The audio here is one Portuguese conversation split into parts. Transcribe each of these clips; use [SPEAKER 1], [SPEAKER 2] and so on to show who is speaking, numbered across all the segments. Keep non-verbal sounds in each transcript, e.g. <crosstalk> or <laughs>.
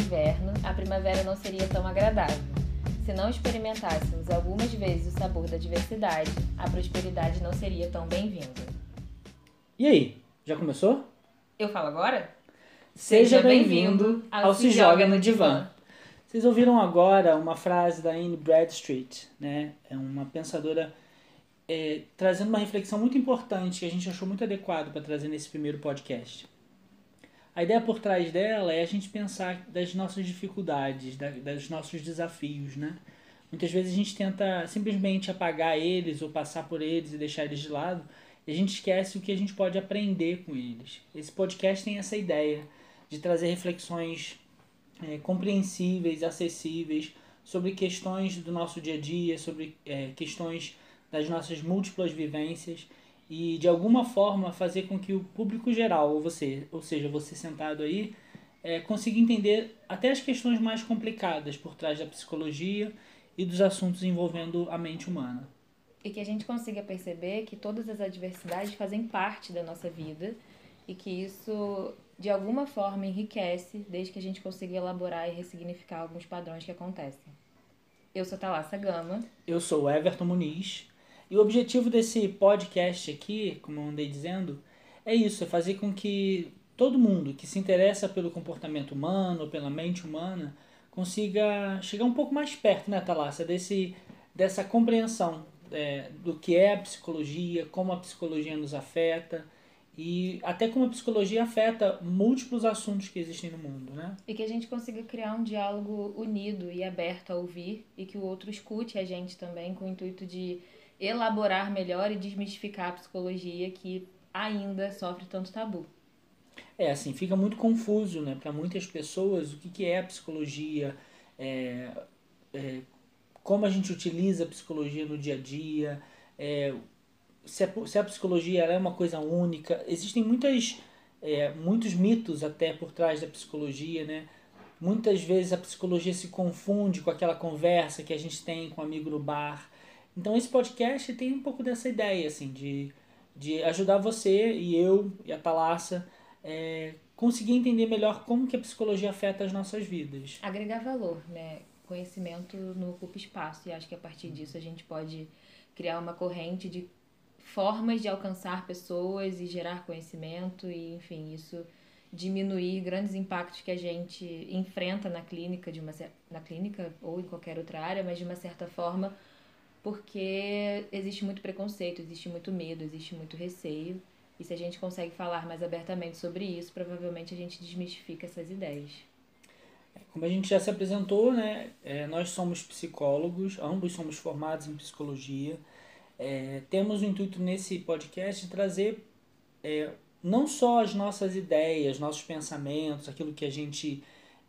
[SPEAKER 1] inverno, a primavera não seria tão agradável. Se não experimentássemos algumas vezes o sabor da diversidade, a prosperidade não seria tão bem-vinda.
[SPEAKER 2] E aí, já começou?
[SPEAKER 1] Eu falo agora?
[SPEAKER 2] Seja bem-vindo ao Se Joga no Divã. Vocês ouviram agora uma frase da Anne Bradstreet, né? É uma pensadora é, trazendo uma reflexão muito importante que a gente achou muito adequado para trazer nesse primeiro podcast. A ideia por trás dela é a gente pensar das nossas dificuldades, da, dos nossos desafios, né? Muitas vezes a gente tenta simplesmente apagar eles ou passar por eles e deixar eles de lado, e a gente esquece o que a gente pode aprender com eles. Esse podcast tem essa ideia de trazer reflexões é, compreensíveis, acessíveis sobre questões do nosso dia a dia, sobre é, questões das nossas múltiplas vivências e de alguma forma fazer com que o público geral, ou você, ou seja, você sentado aí, é, consiga entender até as questões mais complicadas por trás da psicologia e dos assuntos envolvendo a mente humana.
[SPEAKER 1] E que a gente consiga perceber que todas as adversidades fazem parte da nossa vida e que isso de alguma forma enriquece desde que a gente consiga elaborar e ressignificar alguns padrões que acontecem. Eu sou Thalassa Gama.
[SPEAKER 2] Eu sou Everton Muniz. E o objetivo desse podcast aqui, como eu andei dizendo, é isso, é fazer com que todo mundo que se interessa pelo comportamento humano, pela mente humana, consiga chegar um pouco mais perto, né, Thalassa, desse, dessa compreensão é, do que é a psicologia, como a psicologia nos afeta e até como a psicologia afeta múltiplos assuntos que existem no mundo, né?
[SPEAKER 1] E que a gente consiga criar um diálogo unido e aberto a ouvir e que o outro escute a gente também com o intuito de elaborar melhor e desmistificar a psicologia que ainda sofre tanto tabu.
[SPEAKER 2] É, assim, fica muito confuso, né, para muitas pessoas o que, que é a psicologia, é, é, como a gente utiliza a psicologia no dia a dia, é, se, a, se a psicologia é uma coisa única. Existem muitas, é, muitos mitos até por trás da psicologia, né? Muitas vezes a psicologia se confunde com aquela conversa que a gente tem com um amigo no bar. Então esse podcast tem um pouco dessa ideia, assim, de, de ajudar você e eu e a Thalassa é, conseguir entender melhor como que a psicologia afeta as nossas vidas.
[SPEAKER 1] Agregar valor, né? Conhecimento não ocupa espaço e acho que a partir disso a gente pode criar uma corrente de formas de alcançar pessoas e gerar conhecimento e, enfim, isso diminuir grandes impactos que a gente enfrenta na clínica, de uma, na clínica ou em qualquer outra área, mas de uma certa forma porque existe muito preconceito, existe muito medo, existe muito receio. E se a gente consegue falar mais abertamente sobre isso, provavelmente a gente desmistifica essas ideias.
[SPEAKER 2] Como a gente já se apresentou, né, é, nós somos psicólogos, ambos somos formados em psicologia. É, temos o intuito nesse podcast de trazer é, não só as nossas ideias, nossos pensamentos, aquilo que a gente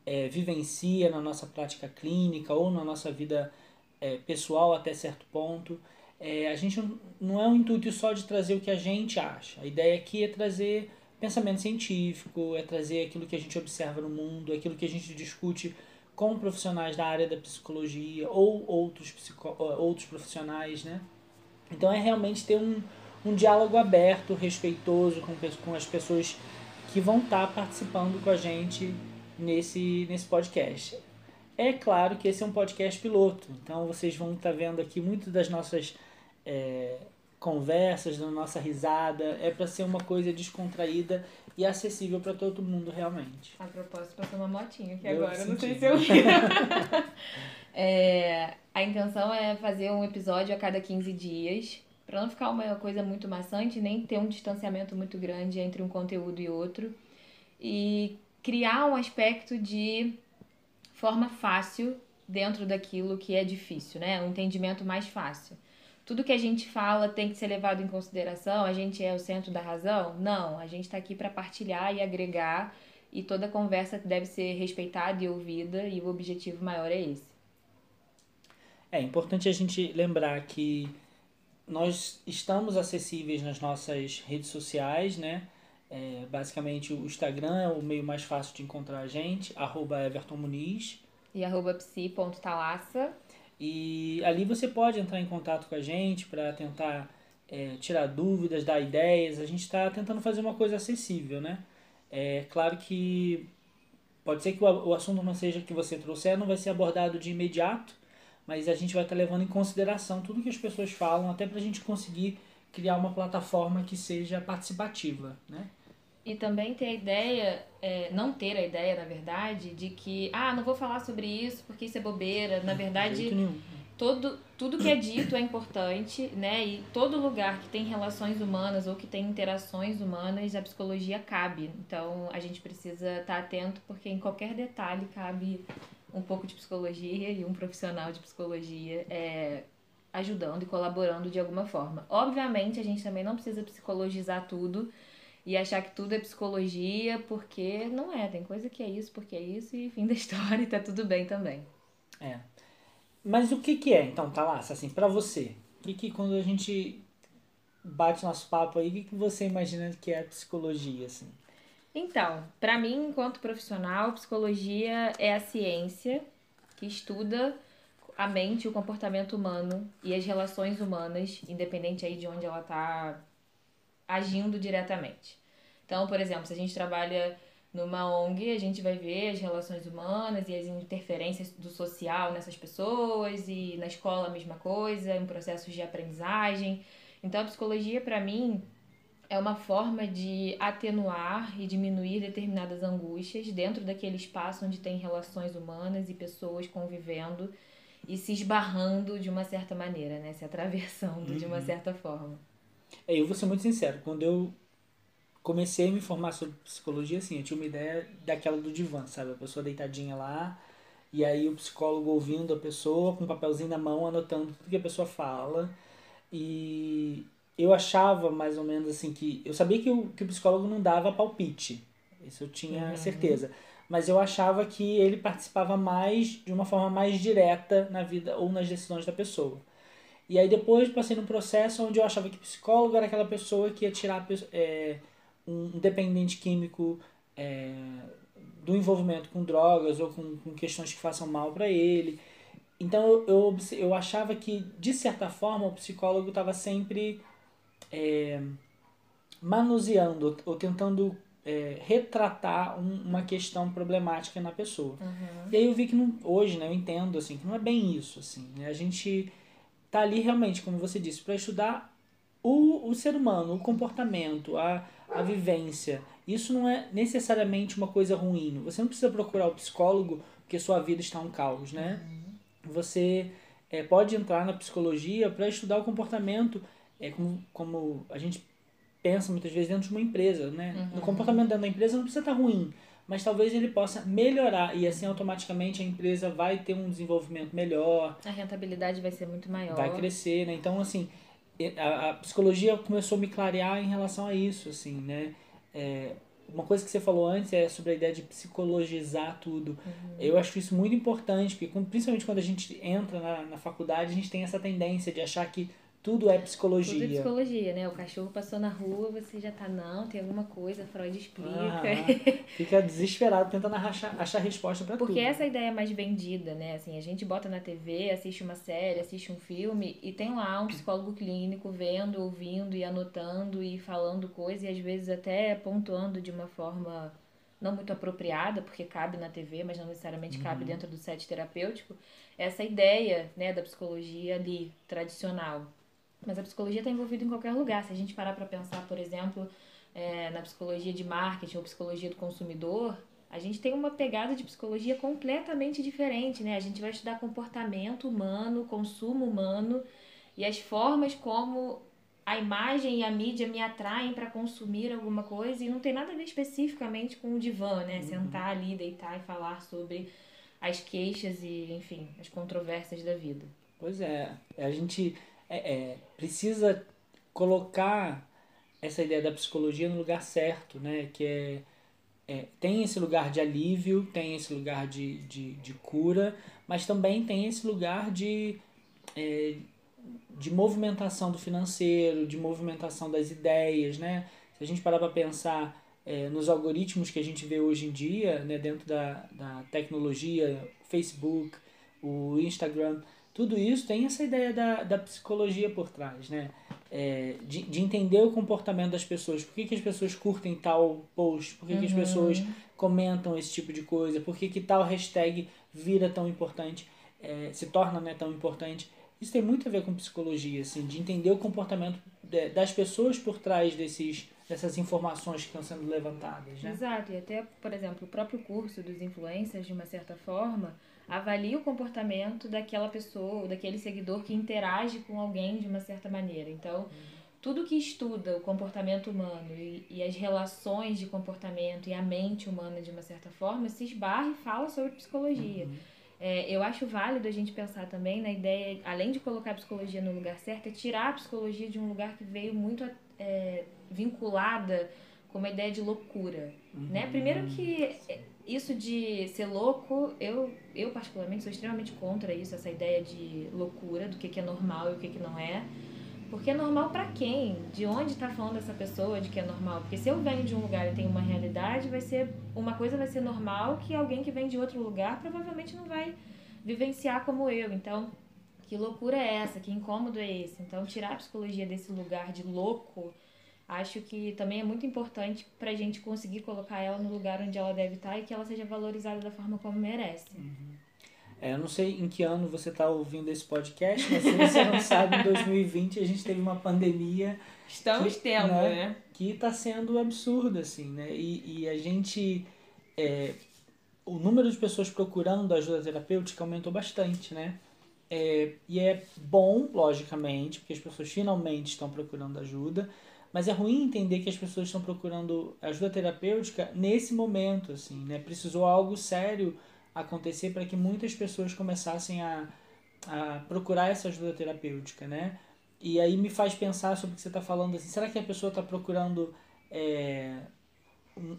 [SPEAKER 2] é, vivencia na nossa prática clínica ou na nossa vida é, pessoal até certo ponto. É, a gente não é um intuito só de trazer o que a gente acha. A ideia aqui é trazer pensamento científico, é trazer aquilo que a gente observa no mundo, aquilo que a gente discute com profissionais da área da psicologia ou outros, psico, outros profissionais, né? Então é realmente ter um, um diálogo aberto, respeitoso com, com as pessoas que vão estar tá participando com a gente nesse, nesse podcast. É claro que esse é um podcast piloto, então vocês vão estar tá vendo aqui muito das nossas é, conversas, da nossa risada. É para ser uma coisa descontraída e acessível para todo mundo realmente.
[SPEAKER 1] A propósito, passou uma motinha aqui eu agora, não sei se eu vi. <laughs> é, a intenção é fazer um episódio a cada 15 dias, para não ficar uma coisa muito maçante, nem ter um distanciamento muito grande entre um conteúdo e outro. E criar um aspecto de forma fácil dentro daquilo que é difícil, né? Um entendimento mais fácil. Tudo que a gente fala tem que ser levado em consideração, a gente é o centro da razão? Não, a gente está aqui para partilhar e agregar e toda conversa deve ser respeitada e ouvida e o objetivo maior é esse.
[SPEAKER 2] É importante a gente lembrar que nós estamos acessíveis nas nossas redes sociais, né? É, basicamente o Instagram é o meio mais fácil de encontrar a gente, arroba Everton Muniz.
[SPEAKER 1] E arroba psi.talassa.
[SPEAKER 2] E ali você pode entrar em contato com a gente para tentar é, tirar dúvidas, dar ideias. A gente está tentando fazer uma coisa acessível, né? É claro que pode ser que o, o assunto não seja que você trouxer, não vai ser abordado de imediato, mas a gente vai estar levando em consideração tudo que as pessoas falam, até para a gente conseguir criar uma plataforma que seja participativa, né?
[SPEAKER 1] E também ter a ideia, é, não ter a ideia, na verdade, de que, ah, não vou falar sobre isso porque isso é bobeira. Na verdade, todo, tudo que é dito é importante, né? E todo lugar que tem relações humanas ou que tem interações humanas, a psicologia cabe. Então, a gente precisa estar atento porque em qualquer detalhe cabe um pouco de psicologia e um profissional de psicologia é, ajudando e colaborando de alguma forma. Obviamente, a gente também não precisa psicologizar tudo e achar que tudo é psicologia, porque não é. Tem coisa que é isso, porque é isso, e fim da <laughs> história, e tá tudo bem também.
[SPEAKER 2] É. Mas o que que é, então, tá lá, assim, para você? O que que quando a gente bate nosso papo aí, o que que você imagina que é psicologia, assim?
[SPEAKER 1] Então, para mim, enquanto profissional, psicologia é a ciência que estuda a mente, o comportamento humano e as relações humanas, independente aí de onde ela tá agindo diretamente. Então, por exemplo, se a gente trabalha numa ONG, a gente vai ver as relações humanas e as interferências do social nessas pessoas, e na escola a mesma coisa, em processos de aprendizagem. Então, a psicologia, para mim, é uma forma de atenuar e diminuir determinadas angústias dentro daquele espaço onde tem relações humanas e pessoas convivendo e se esbarrando de uma certa maneira, né? Se atravessando uhum. de uma uhum. certa forma.
[SPEAKER 2] É, eu vou ser muito sincero, quando eu comecei a me formar sobre psicologia, assim, eu tinha uma ideia daquela do divã, sabe? A pessoa deitadinha lá, e aí o psicólogo ouvindo a pessoa, com um papelzinho na mão, anotando tudo que a pessoa fala. E eu achava mais ou menos assim que. Eu sabia que o, que o psicólogo não dava palpite, isso eu tinha uhum. certeza. Mas eu achava que ele participava mais, de uma forma mais direta na vida ou nas decisões da pessoa. E aí depois passei num processo onde eu achava que psicólogo era aquela pessoa que ia tirar é, um dependente químico é, do envolvimento com drogas ou com, com questões que façam mal para ele. Então eu, eu, eu achava que, de certa forma, o psicólogo estava sempre é, manuseando ou tentando é, retratar um, uma questão problemática na pessoa. Uhum. E aí eu vi que não, hoje, né, eu entendo assim, que não é bem isso. Assim, né? A gente tá ali realmente, como você disse, para estudar o, o ser humano, o comportamento, a, a vivência. Isso não é necessariamente uma coisa ruim. Você não precisa procurar o psicólogo porque sua vida está um caos, né? Uhum. Você é, pode entrar na psicologia para estudar o comportamento, é, como, como a gente pensa muitas vezes dentro de uma empresa, né? Uhum. O comportamento dentro da empresa não precisa estar ruim, mas talvez ele possa melhorar e assim automaticamente a empresa vai ter um desenvolvimento melhor.
[SPEAKER 1] A rentabilidade vai ser muito maior.
[SPEAKER 2] Vai crescer, né? Então, assim, a, a psicologia começou a me clarear em relação a isso, assim, né? É, uma coisa que você falou antes é sobre a ideia de psicologizar tudo. Uhum. Eu acho isso muito importante, porque principalmente quando a gente entra na, na faculdade, a gente tem essa tendência de achar que tudo é psicologia. Tudo é
[SPEAKER 1] psicologia, né? O cachorro passou na rua, você já tá, não, tem alguma coisa, Freud explica. Ah,
[SPEAKER 2] fica desesperado tentando achar, achar resposta para tudo.
[SPEAKER 1] Porque essa ideia é mais vendida, né? Assim, a gente bota na TV, assiste uma série, assiste um filme e tem lá um psicólogo clínico vendo, ouvindo e anotando e falando coisas e às vezes até pontuando de uma forma não muito apropriada, porque cabe na TV, mas não necessariamente uhum. cabe dentro do set terapêutico, essa ideia né, da psicologia ali, tradicional. Mas a psicologia está envolvida em qualquer lugar. Se a gente parar para pensar, por exemplo, é, na psicologia de marketing ou psicologia do consumidor, a gente tem uma pegada de psicologia completamente diferente, né? A gente vai estudar comportamento humano, consumo humano e as formas como a imagem e a mídia me atraem para consumir alguma coisa e não tem nada a ver especificamente com o divã, né? Uhum. Sentar ali, deitar e falar sobre as queixas e, enfim, as controvérsias da vida.
[SPEAKER 2] Pois é, a gente é, é, precisa colocar essa ideia da psicologia no lugar certo, né? Que é, é, tem esse lugar de alívio, tem esse lugar de, de, de cura, mas também tem esse lugar de, é, de movimentação do financeiro, de movimentação das ideias, né? Se a gente parar para pensar é, nos algoritmos que a gente vê hoje em dia, né, dentro da, da tecnologia, Facebook, o Instagram, tudo isso tem essa ideia da, da psicologia por trás, né? é, de, de entender o comportamento das pessoas. Por que, que as pessoas curtem tal post? Por que, que as pessoas comentam esse tipo de coisa? Por que, que tal hashtag vira tão importante, é, se torna né, tão importante? Isso tem muito a ver com psicologia, assim, de entender o comportamento das pessoas por trás desses, dessas informações que estão sendo levantadas. Né?
[SPEAKER 1] Exato, e até, por exemplo, o próprio curso dos influencers, de uma certa forma, avalia o comportamento daquela pessoa, daquele seguidor que interage com alguém de uma certa maneira. Então, tudo que estuda o comportamento humano e, e, as relações de comportamento e a mente humana de uma certa forma se esbarra e fala sobre psicologia. Uhum. É, eu acho válido a gente pensar também na ideia, além de colocar a psicologia no lugar certo, é tirar a psicologia de um lugar que veio muito é, vinculada com uma ideia de loucura. Uhum. Né? Primeiro que isso de ser louco, eu, eu particularmente sou extremamente contra isso, essa ideia de loucura, do que, que é normal e o que, que não é. Porque é normal para quem? De onde está falando essa pessoa de que é normal? Porque se eu venho de um lugar e tenho uma realidade, vai ser uma coisa vai ser normal que alguém que vem de outro lugar provavelmente não vai vivenciar como eu. Então, que loucura é essa? Que incômodo é esse? Então, tirar a psicologia desse lugar de louco acho que também é muito importante para a gente conseguir colocar ela no lugar onde ela deve estar e que ela seja valorizada da forma como merece.
[SPEAKER 2] Uhum. É, eu não sei em que ano você está ouvindo esse podcast, mas se você não sabe, em 2020 a gente teve uma pandemia.
[SPEAKER 1] Estamos que, tendo, né? né?
[SPEAKER 2] Que está sendo absurda, assim, né? E, e a gente. É, o número de pessoas procurando ajuda terapêutica aumentou bastante, né? É, e é bom, logicamente, porque as pessoas finalmente estão procurando ajuda, mas é ruim entender que as pessoas estão procurando ajuda terapêutica nesse momento, assim, né? Precisou algo sério acontecer para que muitas pessoas começassem a, a procurar essa ajuda terapêutica, né? E aí me faz pensar sobre o que você está falando, assim, será que a pessoa está procurando é,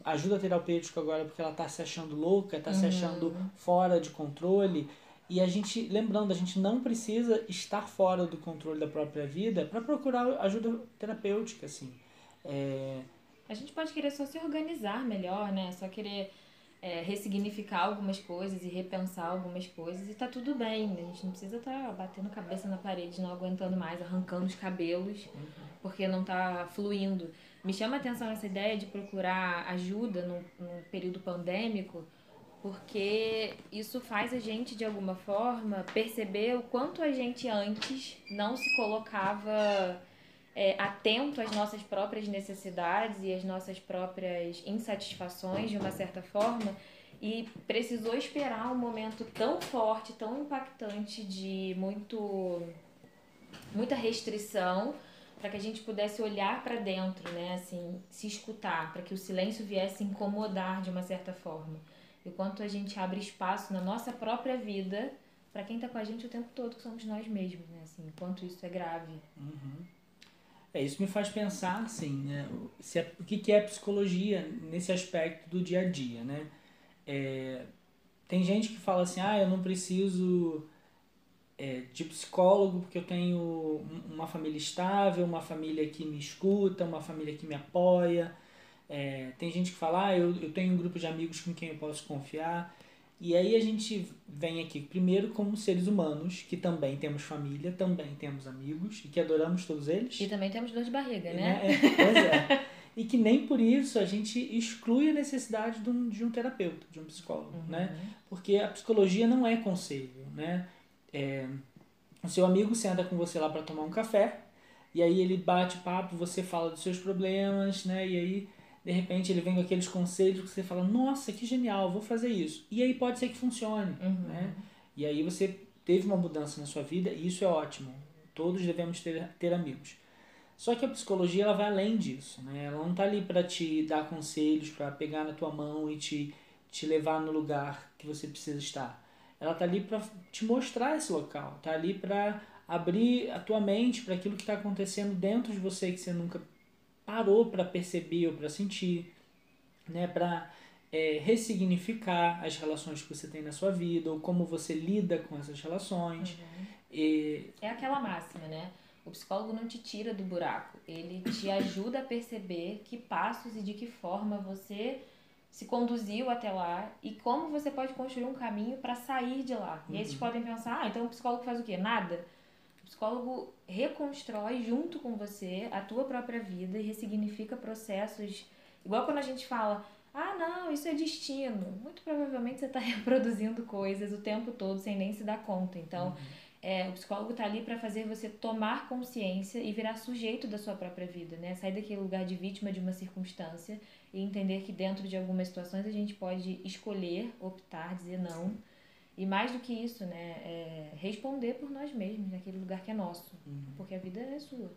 [SPEAKER 2] ajuda terapêutica agora porque ela está se achando louca, está uhum. se achando fora de controle? E a gente, lembrando, a gente não precisa estar fora do controle da própria vida para procurar ajuda terapêutica, assim. É...
[SPEAKER 1] A gente pode querer só se organizar melhor, né? Só querer é, ressignificar algumas coisas e repensar algumas coisas e tá tudo bem. A gente não precisa estar tá batendo cabeça na parede, não aguentando mais, arrancando os cabelos, uhum. porque não tá fluindo. Me chama a atenção essa ideia de procurar ajuda num, período pandêmico, porque isso faz a gente, de alguma forma, perceber o quanto a gente antes não se colocava é, atento às nossas próprias necessidades e às nossas próprias insatisfações, de uma certa forma, e precisou esperar um momento tão forte, tão impactante de muito muita restrição para que a gente pudesse olhar para dentro, né, assim, se escutar, para que o silêncio viesse incomodar de uma certa forma e o quanto a gente abre espaço na nossa própria vida para quem está com a gente o tempo todo, que somos nós mesmos, né? Assim, o quanto isso é grave.
[SPEAKER 2] Uhum. É, isso me faz pensar, assim, né? Se é, o que, que é psicologia nesse aspecto do dia a dia, né? É, tem gente que fala assim, ah, eu não preciso é, de psicólogo porque eu tenho uma família estável, uma família que me escuta, uma família que me apoia, é, tem gente que fala, ah, eu, eu tenho um grupo de amigos com quem eu posso confiar. E aí a gente vem aqui, primeiro, como seres humanos, que também temos família, também temos amigos e que adoramos todos eles.
[SPEAKER 1] E também temos dor de barriga, né?
[SPEAKER 2] É, pois é. <laughs> e que nem por isso a gente exclui a necessidade de um, de um terapeuta, de um psicólogo, uhum. né? Porque a psicologia não é conselho, né? É, o seu amigo senta com você lá para tomar um café, e aí ele bate papo, você fala dos seus problemas, né? E aí de repente ele vem com aqueles conselhos que você fala, nossa, que genial, vou fazer isso. E aí pode ser que funcione, uhum. né? E aí você teve uma mudança na sua vida e isso é ótimo. Todos devemos ter, ter amigos. Só que a psicologia ela vai além disso, né? Ela não está ali para te dar conselhos, para pegar na tua mão e te, te levar no lugar que você precisa estar. Ela está ali para te mostrar esse local, está ali para abrir a tua mente para aquilo que está acontecendo dentro de você que você nunca parou para perceber ou para sentir, né? Para é, ressignificar as relações que você tem na sua vida ou como você lida com essas relações. Uhum. E...
[SPEAKER 1] É aquela máxima, né? O psicólogo não te tira do buraco, ele te <coughs> ajuda a perceber que passos e de que forma você se conduziu até lá e como você pode construir um caminho para sair de lá. Uhum. E aí vocês uhum. podem pensar, ah, então o psicólogo faz o quê? Nada psicólogo reconstrói junto com você a tua própria vida e ressignifica processos. Igual quando a gente fala, ah, não, isso é destino. Muito provavelmente você está <laughs> reproduzindo coisas o tempo todo sem nem se dar conta. Então, uhum. é, o psicólogo está ali para fazer você tomar consciência e virar sujeito da sua própria vida, né? Sair daquele lugar de vítima de uma circunstância e entender que dentro de algumas situações a gente pode escolher, optar, dizer não. E mais do que isso, né? É responder por nós mesmos, naquele lugar que é nosso. Uhum. Porque a vida é sua.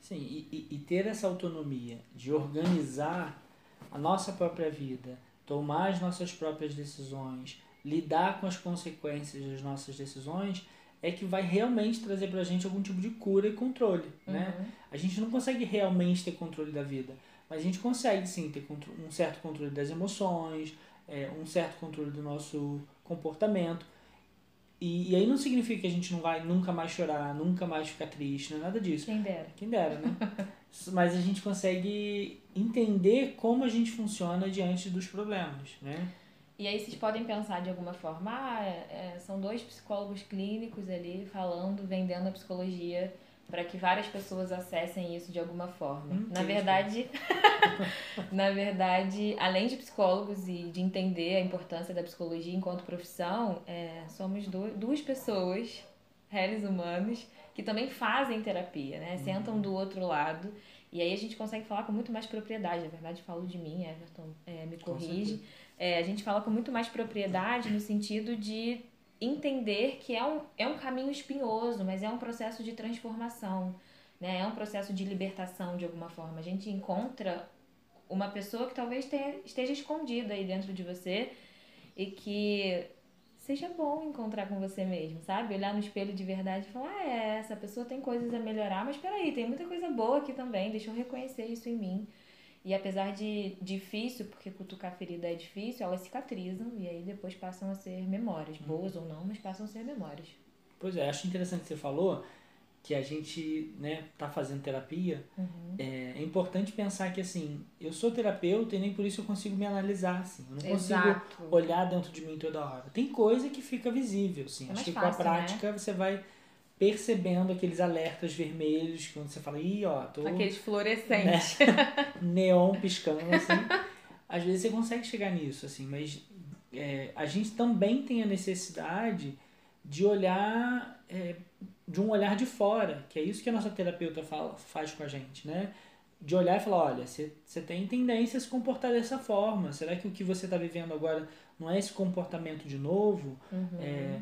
[SPEAKER 2] Sim, e, e ter essa autonomia de organizar a nossa própria vida, tomar as nossas próprias decisões, lidar com as consequências das nossas decisões, é que vai realmente trazer pra gente algum tipo de cura e controle, né? uhum. né? A gente não consegue realmente ter controle da vida, mas a gente consegue sim ter um certo controle das emoções, é, um certo controle do nosso comportamento. E, e, aí não significa que a gente não vai nunca mais chorar, nunca mais ficar triste, não é nada disso.
[SPEAKER 1] Quem dera.
[SPEAKER 2] Quem dera, né? <laughs> Mas a gente consegue entender como a gente funciona diante dos problemas, né?
[SPEAKER 1] E aí vocês podem pensar de alguma forma, ah, é, são dois psicólogos clínicos ali falando, vendendo a psicologia para que várias pessoas acessem isso de alguma forma. Na verdade, <laughs> na verdade, além de psicólogos e de entender a importância da psicologia enquanto profissão, é, somos do, duas pessoas, réis humanos, que também fazem terapia, né? Uhum. Sentam do outro lado e aí a gente consegue falar com muito mais propriedade. Na verdade, falo de mim, Everton é, me corrige. É, a gente fala com muito mais propriedade no sentido de entender que é um, é um caminho espinhoso, mas é um processo de transformação, né? É um processo de libertação de alguma forma. A gente encontra uma pessoa que talvez tenha, esteja escondida aí dentro de você e que seja bom encontrar com você mesmo, sabe? Olhar no espelho de verdade e falar, ah, é, essa pessoa tem coisas a melhorar, mas peraí, tem muita coisa boa aqui também, deixa eu reconhecer isso em mim. E apesar de difícil, porque cutucar ferida é difícil, elas cicatrizam e aí depois passam a ser memórias, uhum. boas ou não, mas passam a ser memórias.
[SPEAKER 2] Pois é, acho interessante que você falou que a gente né, tá fazendo terapia. Uhum. É, é, importante pensar que assim, eu sou terapeuta e nem por isso eu consigo me analisar, assim. Eu não Exato. consigo olhar dentro de mim toda hora. Tem coisa que fica visível, assim. É acho que fácil, com a prática né? você vai percebendo aqueles alertas vermelhos, quando você fala, ih, ó, tô.
[SPEAKER 1] Aqueles fluorescentes.
[SPEAKER 2] Né? <laughs> Neon piscando, assim. Às vezes você consegue chegar nisso, assim, mas é, a gente também tem a necessidade de olhar, é, de um olhar de fora, que é isso que a nossa terapeuta fala, faz com a gente, né? De olhar e falar, olha, você tem tendência a se comportar dessa forma. Será que o que você está vivendo agora não é esse comportamento de novo? Uhum. É,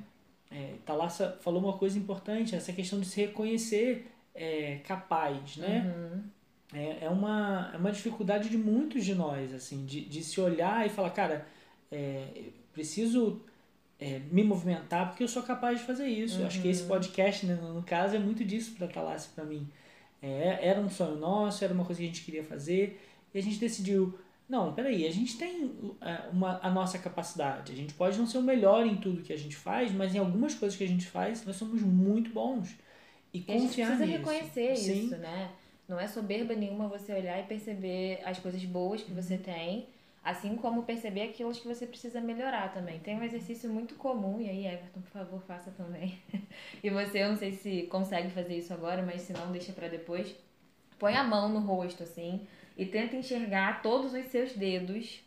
[SPEAKER 2] é, Thalassa falou uma coisa importante, essa questão de se reconhecer é, capaz, né? Uhum. É, é, uma, é uma dificuldade de muitos de nós, assim, de, de se olhar e falar, cara, é, preciso é, me movimentar porque eu sou capaz de fazer isso. Uhum. Acho que esse uhum. podcast, né, no caso, é muito disso para Thalassa para mim. É, era um sonho nosso, era uma coisa que a gente queria fazer e a gente decidiu não, peraí, a gente tem é, uma, a nossa capacidade. A gente pode não ser o melhor em tudo que a gente faz, mas em algumas coisas que a gente faz, nós somos muito bons. E, e confiar
[SPEAKER 1] a gente precisa
[SPEAKER 2] nisso.
[SPEAKER 1] reconhecer Sim. isso, né? Não é soberba nenhuma você olhar e perceber as coisas boas que você tem, assim como perceber aquilo que você precisa melhorar também. Tem um exercício muito comum, e aí, Everton, por favor, faça também. <laughs> e você, eu não sei se consegue fazer isso agora, mas se não, deixa para depois. Põe a mão no rosto, assim, e tenta enxergar todos os seus dedos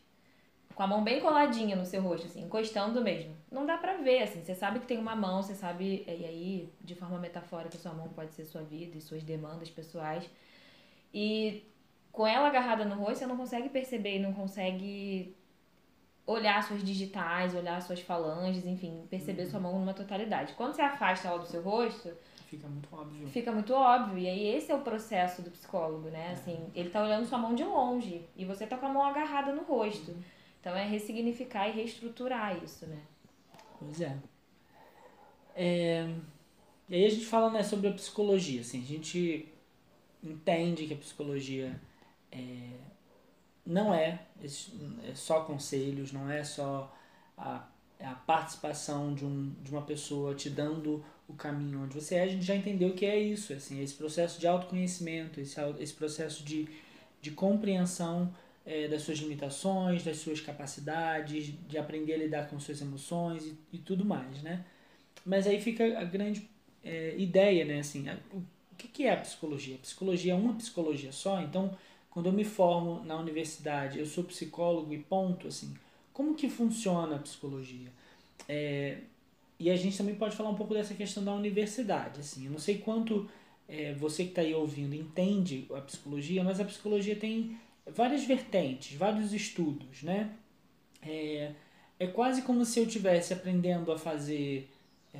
[SPEAKER 1] com a mão bem coladinha no seu rosto, assim, encostando mesmo. Não dá pra ver, assim, você sabe que tem uma mão, você sabe, e aí, de forma metafórica, sua mão pode ser sua vida e suas demandas pessoais. E com ela agarrada no rosto, você não consegue perceber não consegue olhar suas digitais, olhar suas falanges, enfim, perceber uhum. sua mão numa totalidade. Quando você afasta ela do seu rosto,
[SPEAKER 2] Fica muito óbvio.
[SPEAKER 1] Fica muito óbvio. E aí esse é o processo do psicólogo, né? É. Assim, ele tá olhando sua mão de longe e você tá com a mão agarrada no rosto. Uhum. Então é ressignificar e reestruturar isso, né?
[SPEAKER 2] Pois é. é. E aí a gente fala né, sobre a psicologia. Assim, a gente entende que a psicologia é, não é, é só conselhos, não é só a, a participação de, um, de uma pessoa te dando o caminho onde você é, a gente já entendeu que é isso, assim, esse processo de autoconhecimento, esse, esse processo de, de compreensão é, das suas limitações, das suas capacidades, de aprender a lidar com suas emoções e, e tudo mais, né? Mas aí fica a grande é, ideia, né? Assim, o que, que é a psicologia? A psicologia é uma psicologia só, então quando eu me formo na universidade, eu sou psicólogo e ponto, assim, como que funciona a psicologia? É, e a gente também pode falar um pouco dessa questão da universidade, assim, eu não sei quanto é, você que está aí ouvindo entende a psicologia, mas a psicologia tem várias vertentes, vários estudos, né? É, é quase como se eu estivesse aprendendo a fazer é,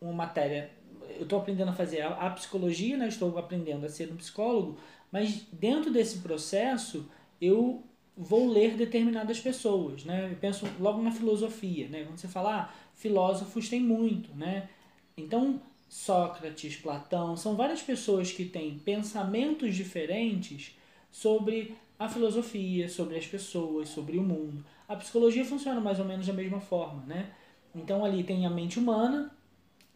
[SPEAKER 2] uma matéria. Eu estou aprendendo a fazer a, a, psicologia, né? estou aprendendo a ser um psicólogo, mas dentro desse processo eu vou ler determinadas pessoas. Né? Eu penso logo na filosofia. Né? Quando você fala, ah, filósofos tem muito. Né? Então, Sócrates, Platão, são várias pessoas que têm pensamentos diferentes sobre a filosofia, sobre as pessoas, sobre o mundo. A psicologia funciona mais ou menos da mesma forma, né? Então ali tem a mente humana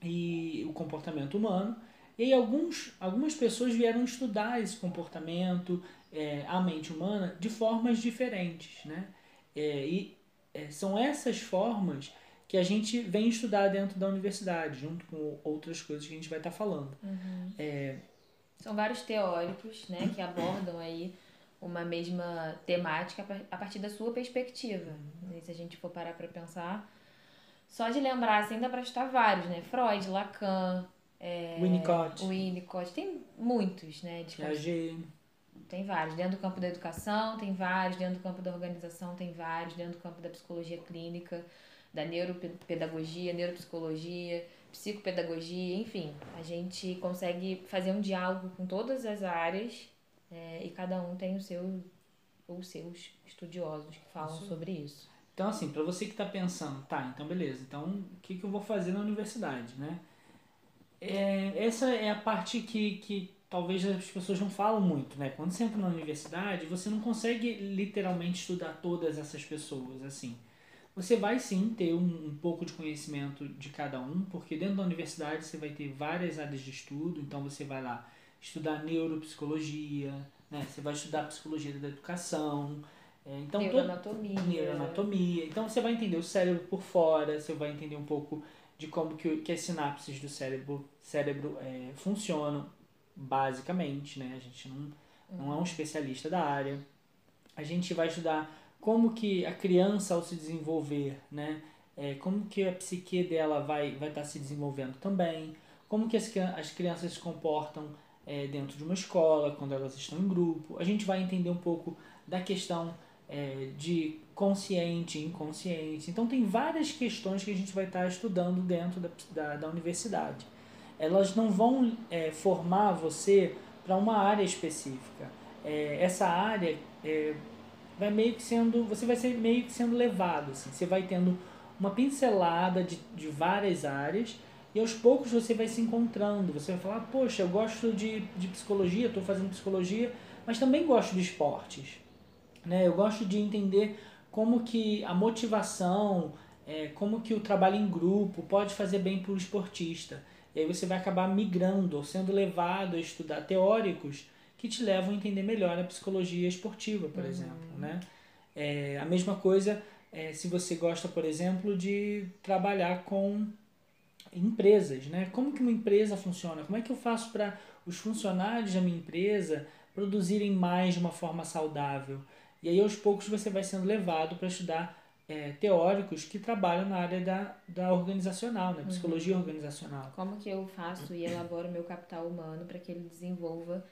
[SPEAKER 2] e o comportamento humano. E aí alguns, algumas pessoas vieram estudar esse comportamento, é, a mente humana, de formas diferentes, né? É, e é, são essas formas que a gente vem estudar dentro da universidade, junto com outras coisas que a gente vai estar tá falando.
[SPEAKER 1] Uhum. É... São vários teóricos né, que abordam aí uma mesma temática a partir da sua perspectiva. Uhum. Se a gente for parar para pensar, só de lembrar, assim, dá para estar vários, né? Freud, Lacan, é,
[SPEAKER 2] Winnicott.
[SPEAKER 1] Winnicott, tem muitos, né? De
[SPEAKER 2] Piaget.
[SPEAKER 1] Tem vários. Dentro do campo da educação, tem vários. Dentro do campo da organização, tem vários. Dentro do campo da psicologia clínica da neuropedagogia, neuropsicologia, psicopedagogia, enfim, a gente consegue fazer um diálogo com todas as áreas é, e cada um tem o seu ou seus estudiosos que falam isso. sobre isso.
[SPEAKER 2] Então, assim, para você que está pensando, tá, então beleza, então o que, que eu vou fazer na universidade, né? É, essa é a parte que, que talvez as pessoas não falam muito, né? Quando você entra na universidade, você não consegue literalmente estudar todas essas pessoas, assim. Você vai sim ter um, um, pouco de conhecimento de cada um, porque dentro da universidade você vai ter várias áreas de estudo, então você vai lá estudar neuropsicologia, né? você vai estudar psicologia da educação,
[SPEAKER 1] é, então, neuroanatomia.
[SPEAKER 2] neuroanatomia. Então você vai entender o cérebro por fora, você vai entender um pouco de como que, que as sinapses do cérebro, cérebro é, funcionam, basicamente, né? A gente não, não é um especialista da área. A gente vai estudar como que a criança ao se desenvolver, né, é, como que a psique dela vai vai estar tá se desenvolvendo também, como que as, as crianças se comportam é, dentro de uma escola, quando elas estão em grupo. A gente vai entender um pouco da questão é, de consciente, inconsciente. Então tem várias questões que a gente vai estar tá estudando dentro da, da, da universidade. Elas não vão é, formar você para uma área específica. É, essa área é, vai meio que sendo. Você vai ser meio que sendo levado, assim. Você vai tendo uma pincelada de, de várias áreas e aos poucos você vai se encontrando. Você vai falar, poxa, eu gosto de, de psicologia, estou fazendo psicologia, mas também gosto de esportes. Né? Eu gosto de entender como que a motivação, é, como que o trabalho em grupo pode fazer bem para o esportista. E aí você vai acabar migrando ou sendo levado a estudar teóricos que te levam a entender melhor a psicologia esportiva, por uhum. exemplo, né? É, a mesma coisa é, se você gosta, por exemplo, de trabalhar com empresas, né? Como que uma empresa funciona? Como é que eu faço para os funcionários da minha empresa produzirem mais de uma forma saudável? E aí, aos poucos, você vai sendo levado para estudar é, teóricos que trabalham na área da, da organizacional, né? psicologia uhum. organizacional.
[SPEAKER 1] Como que eu faço e elaboro meu capital humano para que ele desenvolva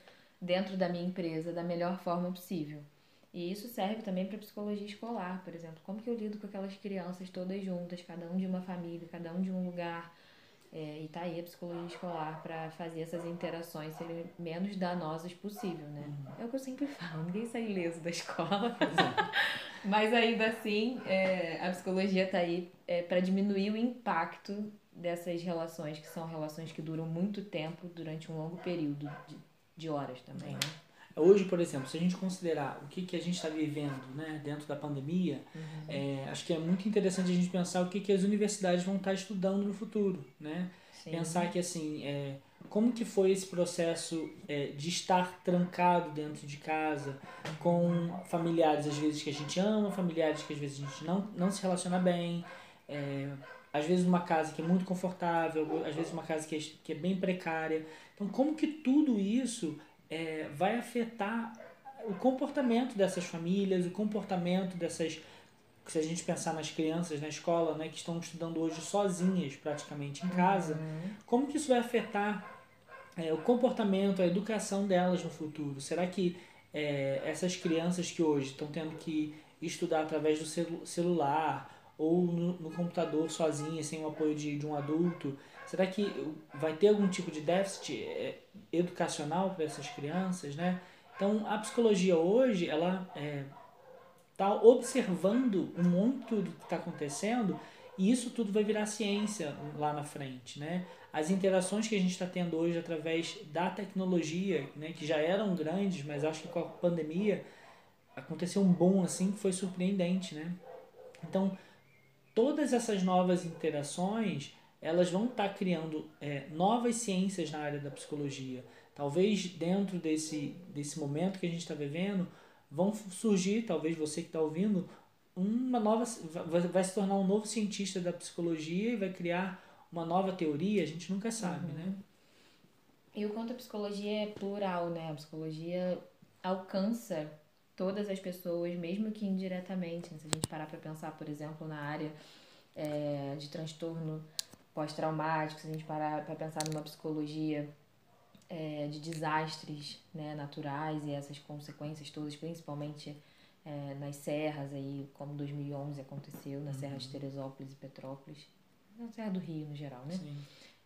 [SPEAKER 1] dentro da minha empresa da melhor forma possível. E isso serve também para psicologia escolar, por exemplo. Como que eu lido com aquelas crianças todas juntas, cada um de uma família, cada um de um lugar. É, e tá aí a psicologia escolar para fazer essas interações serem menos danosas possível, né? Uhum. É o que eu sempre falo, ninguém sai ileso da escola. <laughs> <laughs> Mas ainda assim, é, a psicologia tá aí é, para diminuir o impacto dessas relações, que são relações que duram muito tempo, durante um longo período de de horas também, né?
[SPEAKER 2] Hoje, por exemplo, se a gente considerar o que, que a gente está vivendo né, dentro da pandemia, uhum. é, acho que é muito interessante a gente pensar o que, que as universidades vão estar tá estudando no futuro. Né? Pensar que, assim, é, como que foi esse processo é, de estar trancado dentro de casa, com familiares às vezes que a gente ama, familiares que às vezes a gente não, não se relaciona bem, é, às vezes uma casa que é muito confortável, às vezes uma casa que é, que é bem precária. Então, como que tudo isso é, vai afetar o comportamento dessas famílias, o comportamento dessas se a gente pensar nas crianças na escola, né, que estão estudando hoje sozinhas praticamente em casa, uhum. como que isso vai afetar é, o comportamento, a educação delas no futuro? Será que é, essas crianças que hoje estão tendo que estudar através do celu celular ou no, no, computador sozinhas, sem o apoio de, de um adulto, será que vai ter algum tipo de déficit é, educacional para essas crianças, né? Então, a psicologia hoje, ela é, está observando um monte do que está acontecendo e isso tudo vai virar ciência lá na frente, né? As interações que a gente está tendo hoje através da tecnologia, né, que já eram grandes, mas acho que com a pandemia aconteceu um boom assim que foi surpreendente, né? Então, todas essas novas interações, elas vão estar tá criando é, novas ciências na área da psicologia. Talvez dentro desse, desse momento que a gente está vivendo, vão surgir, talvez você que está ouvindo, uma nova vai, se tornar um novo cientista da psicologia e vai criar uma nova teoria, a gente nunca sabe, uhum. né?
[SPEAKER 1] E o quanto a psicologia é plural, né? A psicologia alcança todas as pessoas, mesmo que indiretamente. Né? Se a gente parar para pensar, por exemplo, na área é, de transtorno pós-traumático, se a gente parar para pensar numa psicologia é, de desastres né, naturais e essas consequências todas, principalmente é, nas serras, aí, como 2011 aconteceu, na uhum. Serra de Teresópolis e Petrópolis, na Serra do Rio no geral, né?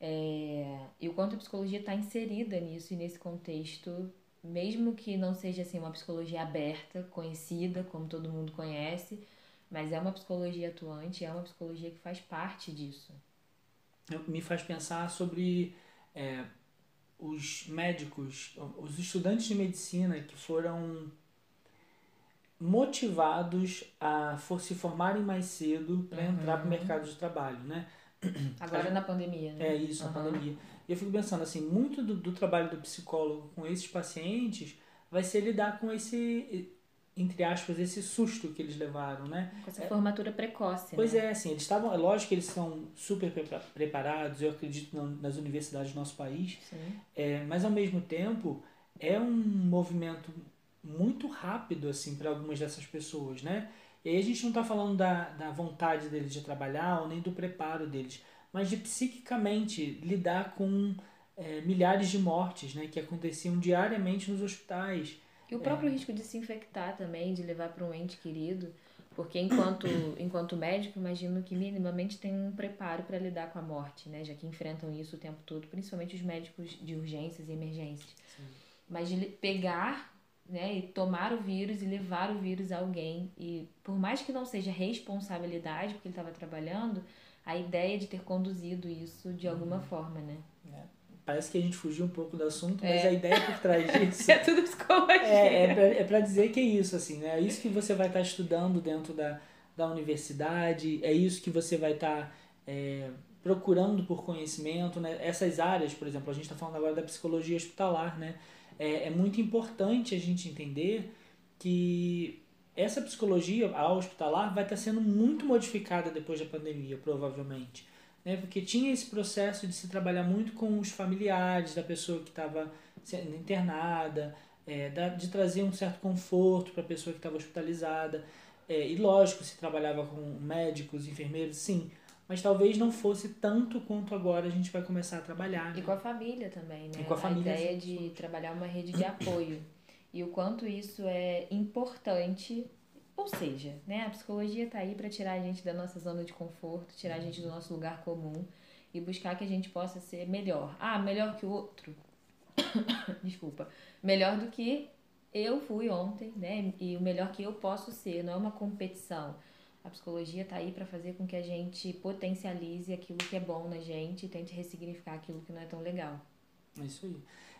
[SPEAKER 1] É, e o quanto a psicologia está inserida nisso e nesse contexto, mesmo que não seja assim uma psicologia aberta, conhecida, como todo mundo conhece, mas é uma psicologia atuante, é uma psicologia que faz parte disso.
[SPEAKER 2] Me faz pensar sobre é, os médicos, os estudantes de medicina que foram motivados a for, se formarem mais cedo para uhum. entrar para o mercado de trabalho, né?
[SPEAKER 1] Agora na pandemia, né?
[SPEAKER 2] É isso, uhum. na pandemia. E eu fico pensando assim, muito do, do trabalho do psicólogo com esses pacientes vai ser lidar com esse entre aspas, esse susto que eles levaram, né?
[SPEAKER 1] Com essa formatura precoce.
[SPEAKER 2] Pois
[SPEAKER 1] né?
[SPEAKER 2] é, assim, eles estavam, é lógico que eles são super preparados, eu acredito nas universidades do nosso país, é, mas ao mesmo tempo é um movimento muito rápido, assim, para algumas dessas pessoas, né? E aí a gente não está falando da, da vontade deles de trabalhar ou nem do preparo deles, mas de psiquicamente lidar com é, milhares de mortes, né? Que aconteciam diariamente nos hospitais,
[SPEAKER 1] e o próprio é. risco de se infectar também, de levar para um ente querido, porque enquanto, <coughs> enquanto médico, imagino que minimamente tem um preparo para lidar com a morte, né? Já que enfrentam isso o tempo todo, principalmente os médicos de urgências e emergências. Sim. Mas de pegar né, e tomar o vírus e levar o vírus a alguém. E por mais que não seja responsabilidade, porque ele estava trabalhando, a ideia de ter conduzido isso de alguma uhum. forma, né?
[SPEAKER 2] É. Parece que a gente fugiu um pouco do assunto, mas é. a ideia por trás <laughs> disso.
[SPEAKER 1] é tudo psicologia.
[SPEAKER 2] É, é, pra, é pra dizer que é isso, assim, né? É isso que você vai estar tá estudando dentro da, da universidade, é isso que você vai estar tá, é, procurando por conhecimento, né? Essas áreas, por exemplo, a gente está falando agora da psicologia hospitalar, né? É, é muito importante a gente entender que essa psicologia a hospitalar vai estar tá sendo muito modificada depois da pandemia, provavelmente né? porque tinha esse processo de se trabalhar muito com os familiares da pessoa que estava sendo internada, é, de trazer um certo conforto para a pessoa que estava hospitalizada. É, e lógico, se trabalhava com médicos, enfermeiros, sim, mas talvez não fosse tanto quanto agora a gente vai começar a trabalhar. Né?
[SPEAKER 1] E com a família também, né?
[SPEAKER 2] E com a, família,
[SPEAKER 1] a ideia de trabalhar uma rede de apoio. E o quanto isso é importante ou seja, né, a psicologia está aí para tirar a gente da nossa zona de conforto, tirar a gente do nosso lugar comum e buscar que a gente possa ser melhor. Ah, melhor que o outro. <coughs> Desculpa. Melhor do que eu fui ontem, né? E o melhor que eu posso ser, não é uma competição. A psicologia está aí para fazer com que a gente potencialize aquilo que é bom na gente e tente ressignificar aquilo que não é tão legal.
[SPEAKER 2] É isso aí.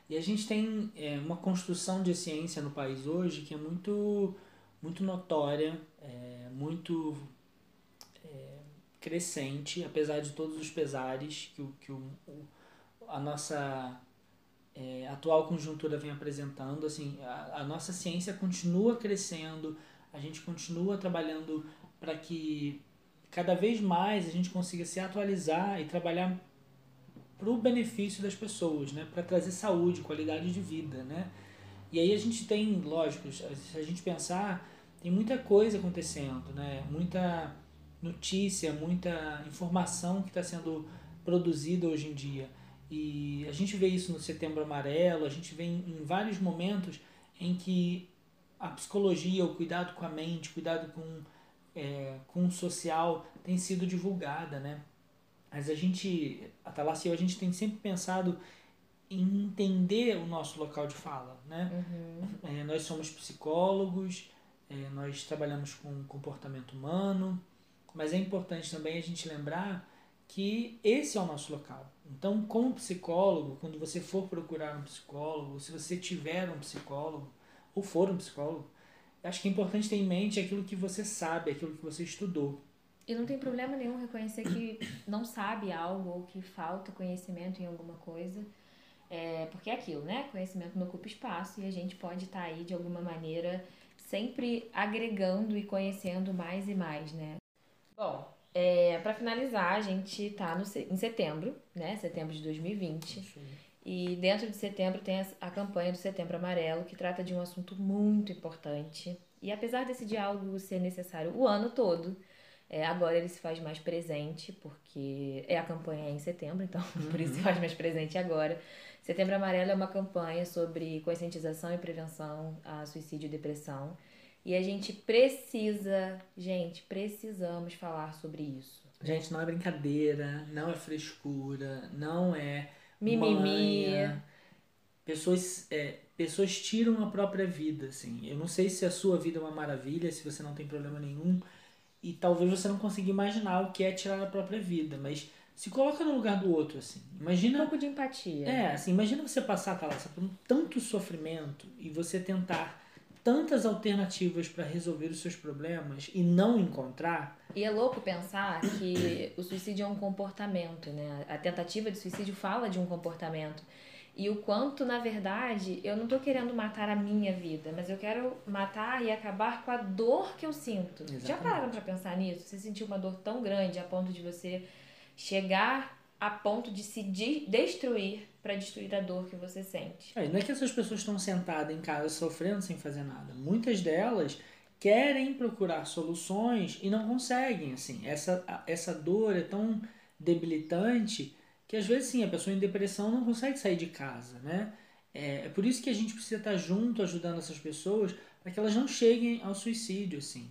[SPEAKER 2] E a gente tem é, uma construção de ciência no país hoje que é muito muito notória, é, muito é, crescente, apesar de todos os pesares que, o, que o, a nossa é, atual conjuntura vem apresentando. Assim, a, a nossa ciência continua crescendo, a gente continua trabalhando para que cada vez mais a gente consiga se atualizar e trabalhar para o benefício das pessoas, né? para trazer saúde, qualidade de vida. Né? E aí a gente tem, lógico, se a gente pensar, tem muita coisa acontecendo, né? muita notícia, muita informação que está sendo produzida hoje em dia. E a gente vê isso no Setembro Amarelo, a gente vê em, vários momentos em que a psicologia, o cuidado com a mente, cuidado com, é, com o social tem sido divulgada, né? Mas a gente, a Talassia, a gente tem sempre pensado em entender o nosso local de fala, né? Uhum. É, nós somos psicólogos, é, nós trabalhamos com comportamento humano, mas é importante também a gente lembrar que esse é o nosso local. Então, como psicólogo, quando você for procurar um psicólogo, se você tiver um psicólogo, ou for um psicólogo, acho que é importante ter em mente aquilo que você sabe, aquilo que você estudou.
[SPEAKER 1] E não tem problema nenhum reconhecer que não sabe algo ou que falta conhecimento em alguma coisa. É, porque é aquilo, né? Conhecimento não ocupa espaço e a gente pode estar tá aí de alguma maneira sempre agregando e conhecendo mais e mais, né? Bom, é, para finalizar, a gente tá no, em setembro, né? Setembro de 2020. Sim. E dentro de setembro tem a, a campanha do Setembro Amarelo, que trata de um assunto muito importante. E apesar desse diálogo ser necessário o ano todo, é, agora ele se faz mais presente, porque é a campanha é em setembro, então uhum. <laughs> por isso se faz mais presente agora. Setembro Amarelo é uma campanha sobre conscientização e prevenção a suicídio e depressão. E a gente precisa, gente, precisamos falar sobre isso.
[SPEAKER 2] Gente, não é brincadeira, não é frescura, não é
[SPEAKER 1] mimimi.
[SPEAKER 2] Manha. Pessoas, é, pessoas tiram a própria vida, assim. Eu não sei se a sua vida é uma maravilha, se você não tem problema nenhum, e talvez você não consiga imaginar o que é tirar a própria vida, mas se coloca no lugar do outro, assim. Imagina.
[SPEAKER 1] Um pouco de empatia.
[SPEAKER 2] É, assim, imagina você passar, Thalassa, por um tanto sofrimento e você tentar tantas alternativas para resolver os seus problemas e não encontrar.
[SPEAKER 1] E é louco pensar que o suicídio é um comportamento, né? A tentativa de suicídio fala de um comportamento. E o quanto, na verdade, eu não estou querendo matar a minha vida, mas eu quero matar e acabar com a dor que eu sinto. Exatamente. Já pararam para pensar nisso? Você sentiu uma dor tão grande a ponto de você chegar a ponto de se de destruir para destruir a dor que você sente.
[SPEAKER 2] É, não é que essas pessoas estão sentadas em casa sofrendo sem fazer nada. Muitas delas querem procurar soluções e não conseguem. Assim, essa, essa dor é tão debilitante que às vezes sim a pessoa em depressão não consegue sair de casa, né? É, é por isso que a gente precisa estar junto ajudando essas pessoas para que elas não cheguem ao suicídio, assim.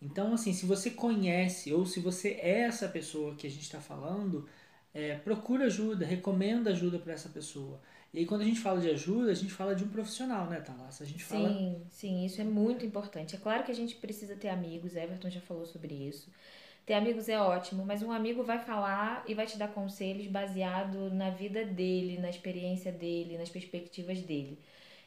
[SPEAKER 2] Então, assim, se você conhece ou se você é essa pessoa que a gente está falando, é, procura ajuda, recomenda ajuda para essa pessoa. E aí, quando a gente fala de ajuda, a gente fala de um profissional, né, Thalassa? A gente fala...
[SPEAKER 1] Sim, sim, isso é muito importante. É claro que a gente precisa ter amigos, Everton já falou sobre isso. Ter amigos é ótimo, mas um amigo vai falar e vai te dar conselhos baseado na vida dele, na experiência dele, nas perspectivas dele.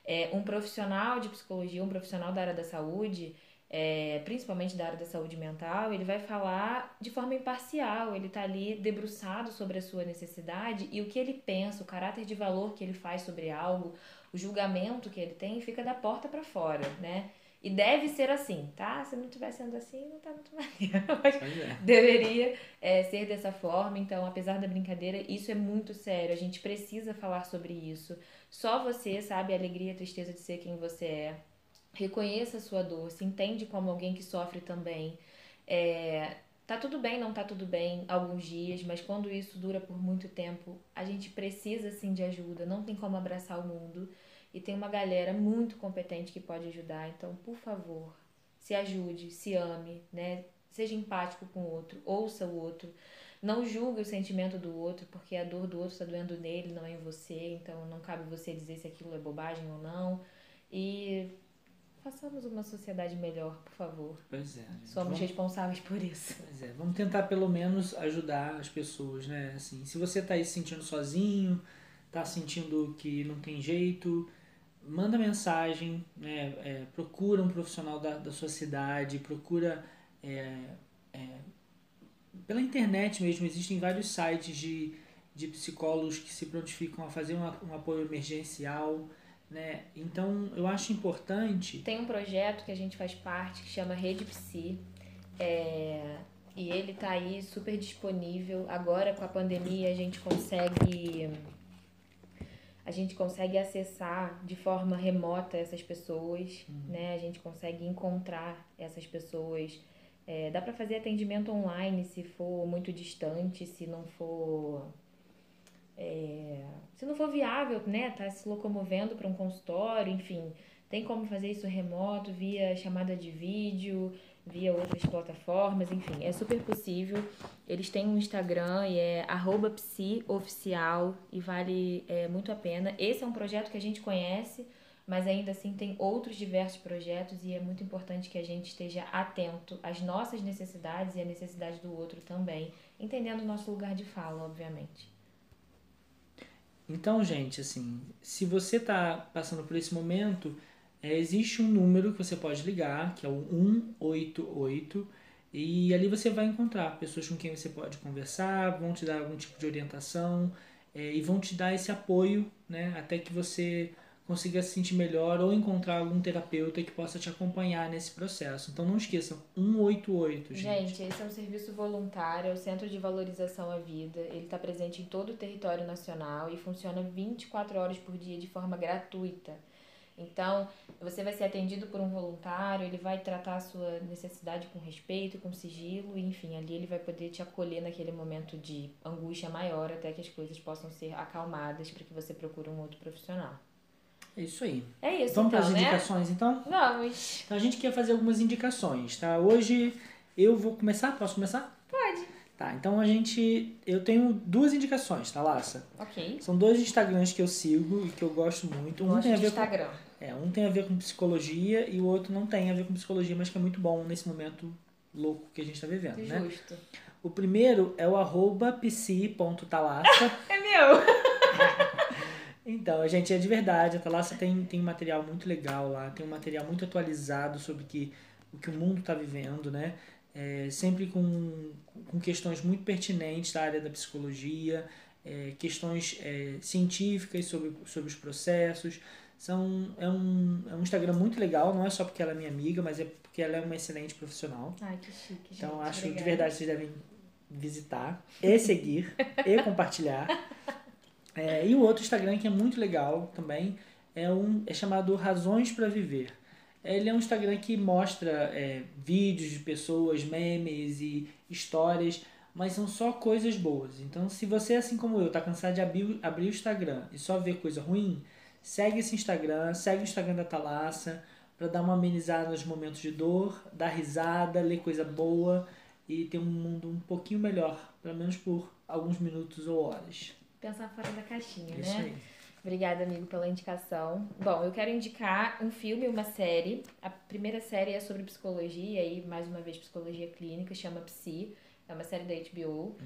[SPEAKER 1] É, um profissional de psicologia, um profissional da área da saúde, é, principalmente da área da saúde mental, ele vai falar de forma imparcial, ele está ali debruçado sobre a sua necessidade e o que ele pensa, o caráter de valor que ele faz sobre algo, o julgamento que ele tem, fica da porta para fora, né? E deve ser assim, tá? Se não estiver sendo assim, não tá muito <laughs> maneiro. Mas é. deveria é, ser dessa forma. Então, apesar da brincadeira, isso é muito sério. A gente precisa falar sobre isso. Só você sabe a alegria e a tristeza de ser quem você é. Reconheça a sua dor, se entende como alguém que sofre também. É, tá tudo bem, não tá tudo bem alguns dias, mas quando isso dura por muito tempo, a gente precisa sim de ajuda, não tem como abraçar o mundo. E tem uma galera muito competente que pode ajudar, então, por favor, se ajude, se ame, né? Seja empático com o outro, ouça o outro. Não julgue o sentimento do outro, porque a dor do outro está doendo nele, não é em você. Então não cabe você dizer se aquilo é bobagem ou não. Façamos uma sociedade melhor, por favor.
[SPEAKER 2] Pois é.
[SPEAKER 1] Somos vamos... responsáveis por isso.
[SPEAKER 2] Pois é, vamos tentar pelo menos ajudar as pessoas, né? Assim, se você está aí se sentindo sozinho, está sentindo que não tem jeito, manda mensagem, né? É, procura um profissional da, da sua cidade, procura é, é, pela internet mesmo, existem vários sites de, de psicólogos que se prontificam a fazer um, um apoio emergencial. Né? Então, eu acho importante.
[SPEAKER 1] Tem um projeto que a gente faz parte que chama Rede Psi. É, E ele tá aí super disponível. Agora com a pandemia a gente consegue a gente consegue acessar de forma remota essas pessoas, uhum. né? A gente consegue encontrar essas pessoas. É, dá para fazer atendimento online se for muito distante, se não for é, se não for viável, né? Tá se locomovendo para um consultório, enfim, tem como fazer isso remoto via chamada de vídeo via outras plataformas, enfim, é super possível. Eles têm um Instagram e é psioficial e vale é, muito a pena. Esse é um projeto que a gente conhece, mas ainda assim tem outros diversos projetos e é muito importante que a gente esteja atento às nossas necessidades e à necessidade do outro também, entendendo o nosso lugar de fala, obviamente.
[SPEAKER 2] Então, gente, assim, se você está passando por esse momento, é, existe um número que você pode ligar, que é o 188, e ali você vai encontrar pessoas com quem você pode conversar, vão te dar algum tipo de orientação é, e vão te dar esse apoio né, até que você consiga se sentir melhor ou encontrar algum terapeuta que possa te acompanhar nesse processo. Então não esqueçam, 188, gente.
[SPEAKER 1] Gente, esse é um serviço voluntário, é o Centro de Valorização à Vida. Ele está presente em todo o território nacional e funciona 24 horas por dia de forma gratuita. Então, você vai ser atendido por um voluntário, ele vai tratar a sua necessidade com respeito, com sigilo, enfim, ali ele vai poder te acolher naquele momento de angústia maior até que as coisas possam ser acalmadas para que você procure um outro profissional.
[SPEAKER 2] É isso aí.
[SPEAKER 1] É isso,
[SPEAKER 2] Vamos
[SPEAKER 1] então,
[SPEAKER 2] para as
[SPEAKER 1] né?
[SPEAKER 2] indicações, então?
[SPEAKER 1] Vamos.
[SPEAKER 2] Então, a gente quer fazer algumas indicações, tá? Hoje eu vou começar, posso começar?
[SPEAKER 1] Pode.
[SPEAKER 2] Tá, então a gente. Eu tenho duas indicações, tá, Laça?
[SPEAKER 1] Ok.
[SPEAKER 2] São dois Instagrams que eu sigo e que eu gosto muito.
[SPEAKER 1] Um
[SPEAKER 2] Gosto tem a ver
[SPEAKER 1] Instagram.
[SPEAKER 2] com. É, um tem a ver com psicologia e o outro não tem a ver com psicologia, mas que é muito bom nesse momento louco que a gente tá vivendo, né?
[SPEAKER 1] Justo.
[SPEAKER 2] O primeiro é o arroba psi.talassa. <laughs>
[SPEAKER 1] É meu!
[SPEAKER 2] Então, a gente é de verdade, a Talassa tem, tem um material muito legal lá, tem um material muito atualizado sobre que, o que o mundo está vivendo, né? É, sempre com, com questões muito pertinentes da área da psicologia, é, questões é, científicas sobre, sobre os processos. São, é, um, é um Instagram muito legal, não é só porque ela é minha amiga, mas é porque ela é uma excelente profissional.
[SPEAKER 1] Ai, que chique, gente.
[SPEAKER 2] Então, acho
[SPEAKER 1] Obrigada.
[SPEAKER 2] de verdade vocês devem visitar e seguir e compartilhar. <laughs> É, e o outro Instagram que é muito legal também é, um, é chamado Razões para Viver. Ele é um Instagram que mostra é, vídeos de pessoas, memes e histórias, mas são só coisas boas. Então, se você, assim como eu, tá cansado de abrir, abrir o Instagram e só ver coisa ruim, segue esse Instagram, segue o Instagram da Talassa para dar uma amenizada nos momentos de dor, dar risada, ler coisa boa e ter um mundo um pouquinho melhor, pelo menos por alguns minutos ou horas.
[SPEAKER 1] Pensar fora da caixinha,
[SPEAKER 2] Isso
[SPEAKER 1] né?
[SPEAKER 2] aí.
[SPEAKER 1] Obrigada, amigo, pela indicação. Bom, eu quero indicar um filme e uma série. A primeira série é sobre psicologia, e mais uma vez psicologia clínica, chama Psi. É uma série da HBO.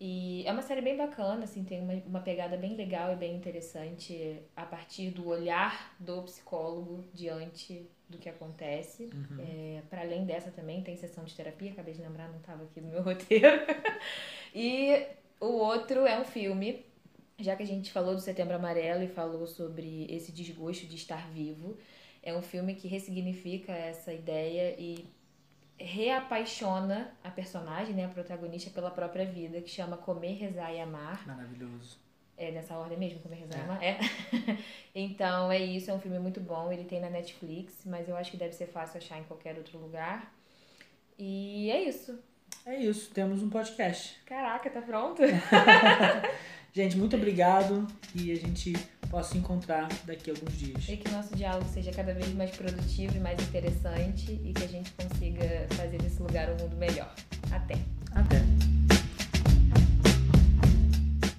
[SPEAKER 1] E é uma série bem bacana, assim, tem uma, uma pegada bem legal e bem interessante a partir do olhar do psicólogo diante do que acontece. É, para além dessa também tem sessão de terapia, acabei de lembrar, não estava aqui no meu <laughs> roteiro. e o outro é um filme, já que a gente falou do Setembro Amarelo e falou sobre esse desgosto de estar vivo, é um filme que ressignifica essa ideia e reapaixona a personagem, né, a protagonista, pela própria vida, que chama Comer, Rezar e Amar.
[SPEAKER 2] Maravilhoso.
[SPEAKER 1] É nessa ordem mesmo, Comer, Rezar e
[SPEAKER 2] É.
[SPEAKER 1] Amar? É. <laughs> então é isso, é um filme muito bom, ele tem na Netflix, mas eu acho que deve ser fácil achar em qualquer outro lugar. E é isso.
[SPEAKER 2] É isso, temos um podcast.
[SPEAKER 1] Caraca, tá pronto? <laughs>
[SPEAKER 2] Gente, muito obrigado e a gente possa se encontrar daqui a alguns dias.
[SPEAKER 1] E que o nosso diálogo seja cada vez mais produtivo e mais interessante e que a gente consiga fazer desse lugar um mundo melhor. Até. Até.